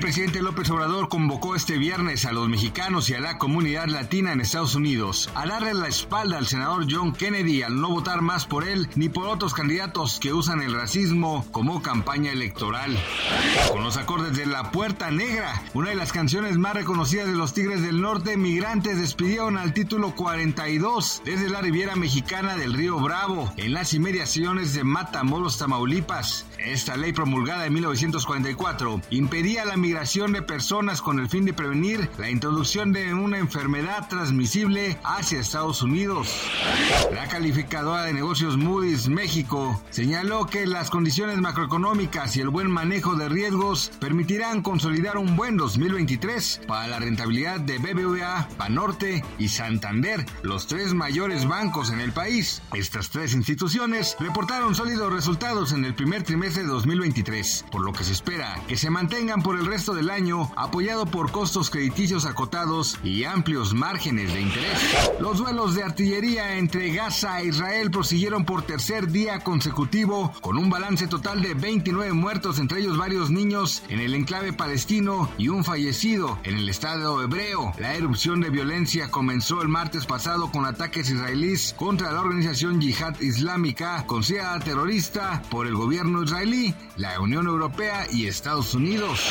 El presidente López Obrador convocó este viernes a los mexicanos y a la comunidad latina en Estados Unidos a darle la espalda al senador John Kennedy al no votar más por él ni por otros candidatos que usan el racismo como campaña electoral. Con los acordes de La Puerta Negra, una de las canciones más reconocidas de los Tigres del Norte, migrantes despidieron al título 42 desde la Riviera Mexicana del Río Bravo, en las inmediaciones de Matamoros, Tamaulipas. Esta ley promulgada en 1944 impedía la migración de personas con el fin de prevenir la introducción de una enfermedad transmisible hacia Estados Unidos. La calificadora de negocios Moody's México señaló que las condiciones macroeconómicas y el buen manejo de riesgos permitirán consolidar un buen 2023 para la rentabilidad de BBVA, Banorte y Santander, los tres mayores bancos en el país. Estas tres instituciones reportaron sólidos resultados en el primer trimestre de 2023, por lo que se espera que se mantengan por el resto del año, apoyado por costos crediticios acotados y amplios márgenes de interés. Los duelos de artillería entre Gaza e Israel prosiguieron por tercer día consecutivo, con un balance total de 29 muertos, entre ellos varios niños en el enclave palestino y un fallecido en el estado hebreo. La erupción de violencia comenzó el martes pasado con ataques israelíes contra la organización Yihad Islámica, considerada terrorista por el gobierno israelí, la Unión Europea y Estados Unidos.